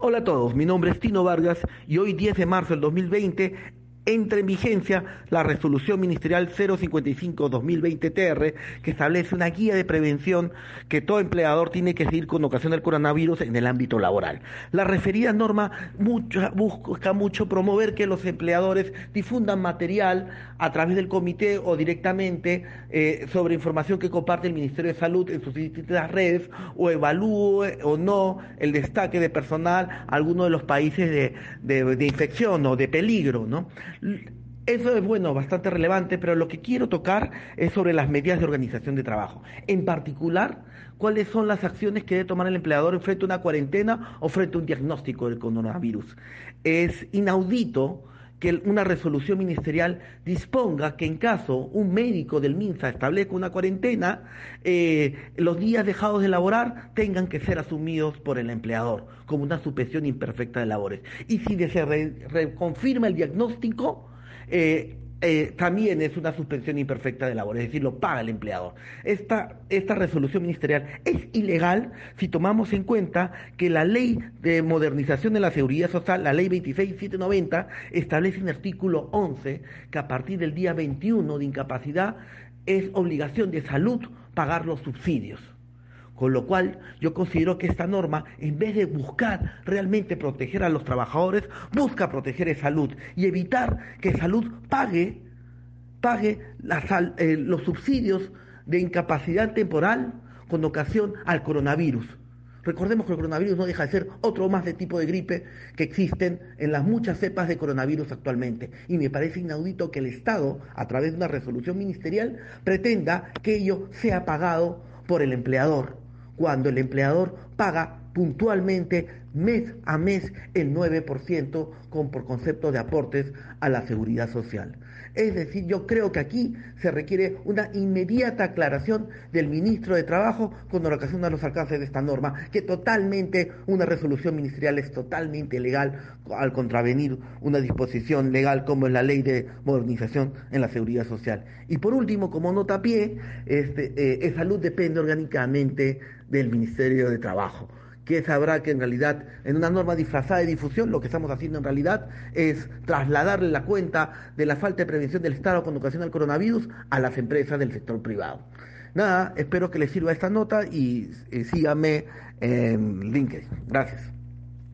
Hola a todos, mi nombre es Tino Vargas y hoy 10 de marzo del 2020 entra en vigencia la resolución ministerial 055-2020-TR que establece una guía de prevención que todo empleador tiene que seguir con ocasión del coronavirus en el ámbito laboral. La referida norma busca mucho promover que los empleadores difundan material a través del comité o directamente eh, sobre información que comparte el Ministerio de Salud en sus distintas redes o evalúe o no el destaque de personal a alguno de los países de, de infección o de peligro, ¿no? Eso es bueno, bastante relevante, pero lo que quiero tocar es sobre las medidas de organización de trabajo. En particular, cuáles son las acciones que debe tomar el empleador frente a una cuarentena o frente a un diagnóstico del coronavirus. Es inaudito que una resolución ministerial disponga que en caso un médico del MINSA establezca una cuarentena, eh, los días dejados de laborar tengan que ser asumidos por el empleador como una suspensión imperfecta de labores. Y si se reconfirma el diagnóstico, eh, eh, también es una suspensión imperfecta de labor, es decir, lo paga el empleador. Esta, esta resolución ministerial es ilegal si tomamos en cuenta que la ley de modernización de la seguridad social, la ley 26790, establece en artículo 11 que a partir del día 21 de incapacidad es obligación de salud pagar los subsidios. Con lo cual yo considero que esta norma, en vez de buscar realmente proteger a los trabajadores, busca proteger a salud y evitar que salud pague, pague eh, los subsidios de incapacidad temporal con ocasión al coronavirus. Recordemos que el coronavirus no deja de ser otro más de tipo de gripe que existen en las muchas cepas de coronavirus actualmente. Y me parece inaudito que el Estado, a través de una resolución ministerial, pretenda que ello sea pagado por el empleador cuando el empleador paga puntualmente mes a mes el 9% con, por concepto de aportes a la seguridad social. Es decir, yo creo que aquí se requiere una inmediata aclaración del ministro de Trabajo con relación a los alcances de esta norma, que totalmente una resolución ministerial es totalmente legal al contravenir una disposición legal como es la ley de modernización en la seguridad social. Y por último, como nota pie, este, eh, salud depende orgánicamente del Ministerio de Trabajo que sabrá que en realidad en una norma disfrazada de difusión lo que estamos haciendo en realidad es trasladarle la cuenta de la falta de prevención del Estado con ocasión al coronavirus a las empresas del sector privado. Nada, espero que les sirva esta nota y eh, síganme en LinkedIn. Gracias.